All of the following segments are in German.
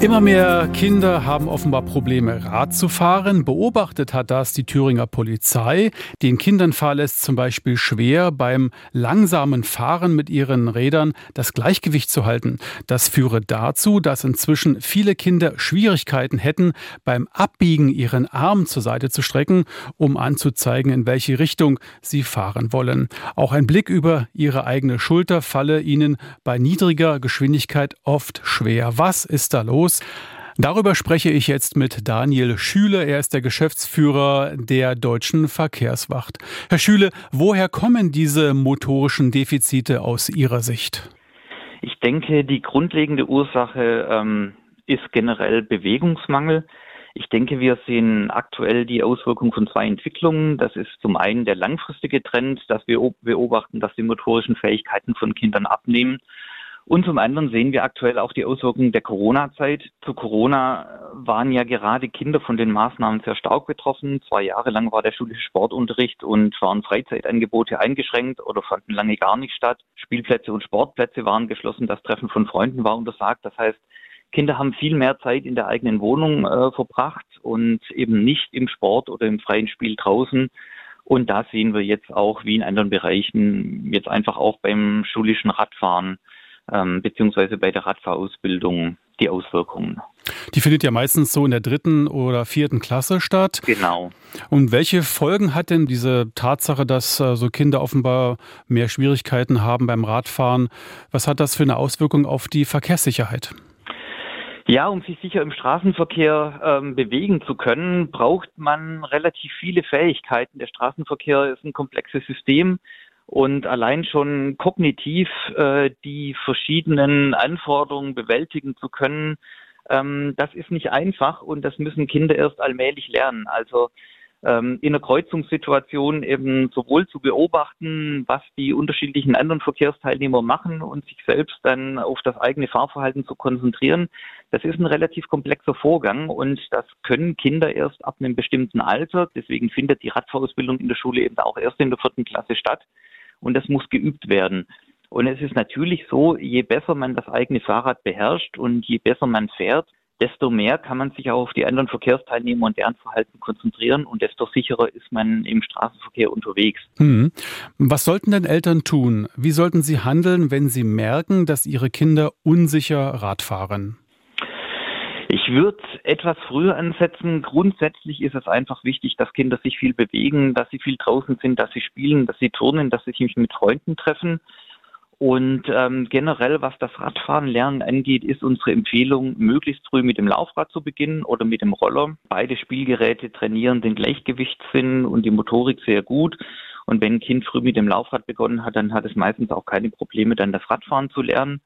Immer mehr Kinder haben offenbar Probleme, Rad zu fahren. Beobachtet hat das die Thüringer Polizei. Den Kindern falle es zum Beispiel schwer, beim langsamen Fahren mit ihren Rädern das Gleichgewicht zu halten. Das führe dazu, dass inzwischen viele Kinder Schwierigkeiten hätten, beim Abbiegen ihren Arm zur Seite zu strecken, um anzuzeigen, in welche Richtung sie fahren wollen. Auch ein Blick über ihre eigene Schulter falle ihnen bei niedriger Geschwindigkeit oft schwer. Was ist da los? Los. Darüber spreche ich jetzt mit Daniel Schüle. Er ist der Geschäftsführer der Deutschen Verkehrswacht. Herr Schüle, woher kommen diese motorischen Defizite aus Ihrer Sicht? Ich denke, die grundlegende Ursache ähm, ist generell Bewegungsmangel. Ich denke, wir sehen aktuell die Auswirkungen von zwei Entwicklungen. Das ist zum einen der langfristige Trend, dass wir beobachten, dass die motorischen Fähigkeiten von Kindern abnehmen. Und zum anderen sehen wir aktuell auch die Auswirkungen der Corona-Zeit. Zu Corona waren ja gerade Kinder von den Maßnahmen sehr stark betroffen. Zwei Jahre lang war der schulische Sportunterricht und waren Freizeitangebote eingeschränkt oder fanden lange gar nicht statt. Spielplätze und Sportplätze waren geschlossen. Das Treffen von Freunden war untersagt. Das heißt, Kinder haben viel mehr Zeit in der eigenen Wohnung äh, verbracht und eben nicht im Sport oder im freien Spiel draußen. Und da sehen wir jetzt auch, wie in anderen Bereichen, jetzt einfach auch beim schulischen Radfahren, ähm, beziehungsweise bei der Radfahrausbildung die Auswirkungen. Die findet ja meistens so in der dritten oder vierten Klasse statt. Genau. Und welche Folgen hat denn diese Tatsache, dass äh, so Kinder offenbar mehr Schwierigkeiten haben beim Radfahren? Was hat das für eine Auswirkung auf die Verkehrssicherheit? Ja, um sich sicher im Straßenverkehr ähm, bewegen zu können, braucht man relativ viele Fähigkeiten. Der Straßenverkehr ist ein komplexes System und allein schon kognitiv äh, die verschiedenen Anforderungen bewältigen zu können, ähm, das ist nicht einfach und das müssen Kinder erst allmählich lernen. Also ähm, in einer Kreuzungssituation eben sowohl zu beobachten, was die unterschiedlichen anderen Verkehrsteilnehmer machen und sich selbst dann auf das eigene Fahrverhalten zu konzentrieren. Das ist ein relativ komplexer Vorgang und das können Kinder erst ab einem bestimmten Alter. Deswegen findet die Radfahrausbildung in der Schule eben auch erst in der vierten Klasse statt und das muss geübt werden. Und es ist natürlich so, je besser man das eigene Fahrrad beherrscht und je besser man fährt, desto mehr kann man sich auch auf die anderen Verkehrsteilnehmer und deren Verhalten konzentrieren und desto sicherer ist man im Straßenverkehr unterwegs. Hm. Was sollten denn Eltern tun? Wie sollten sie handeln, wenn sie merken, dass ihre Kinder unsicher Rad fahren? Ich würde etwas früher ansetzen. Grundsätzlich ist es einfach wichtig, dass Kinder sich viel bewegen, dass sie viel draußen sind, dass sie spielen, dass sie turnen, dass sie sich mit Freunden treffen. Und ähm, generell, was das Radfahren lernen angeht, ist unsere Empfehlung, möglichst früh mit dem Laufrad zu beginnen oder mit dem Roller. Beide Spielgeräte trainieren den Gleichgewichtssinn und die Motorik sehr gut. Und wenn ein Kind früh mit dem Laufrad begonnen hat, dann hat es meistens auch keine Probleme, dann das Radfahren zu lernen.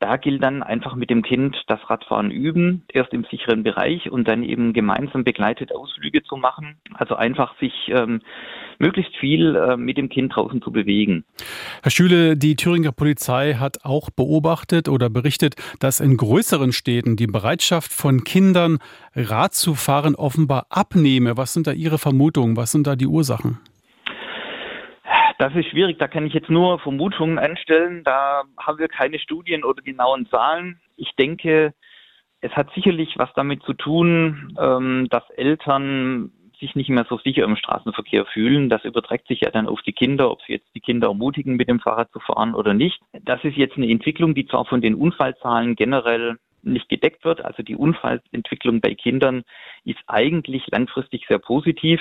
Da gilt dann einfach mit dem Kind das Radfahren üben, erst im sicheren Bereich und dann eben gemeinsam begleitet Ausflüge zu machen. Also einfach sich ähm, möglichst viel äh, mit dem Kind draußen zu bewegen. Herr Schüle, die Thüringer Polizei hat auch beobachtet oder berichtet, dass in größeren Städten die Bereitschaft von Kindern, Rad zu fahren, offenbar abnehme. Was sind da Ihre Vermutungen? Was sind da die Ursachen? Das ist schwierig, da kann ich jetzt nur Vermutungen anstellen. Da haben wir keine Studien oder genauen Zahlen. Ich denke, es hat sicherlich was damit zu tun, ähm, dass Eltern sich nicht mehr so sicher im Straßenverkehr fühlen. Das überträgt sich ja dann auf die Kinder, ob sie jetzt die Kinder ermutigen, mit dem Fahrrad zu fahren oder nicht. Das ist jetzt eine Entwicklung, die zwar von den Unfallzahlen generell nicht gedeckt wird. Also die Unfallentwicklung bei Kindern ist eigentlich langfristig sehr positiv.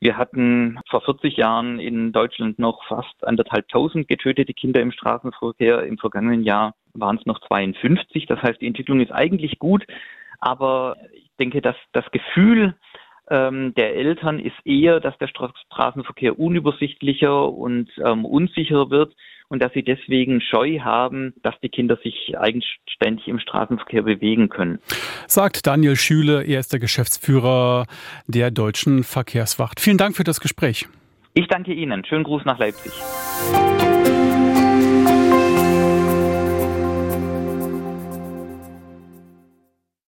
Wir hatten vor 40 Jahren in Deutschland noch fast anderthalbtausend getötete Kinder im Straßenverkehr. Im vergangenen Jahr waren es noch 52. Das heißt, die Entwicklung ist eigentlich gut. Aber ich denke, dass das Gefühl ähm, der Eltern ist eher, dass der Straßenverkehr unübersichtlicher und ähm, unsicherer wird und dass sie deswegen Scheu haben, dass die Kinder sich eigenständig im Straßenverkehr bewegen können. Sagt Daniel Schüle, er ist der Geschäftsführer der Deutschen Verkehrswacht. Vielen Dank für das Gespräch. Ich danke Ihnen. Schönen Gruß nach Leipzig.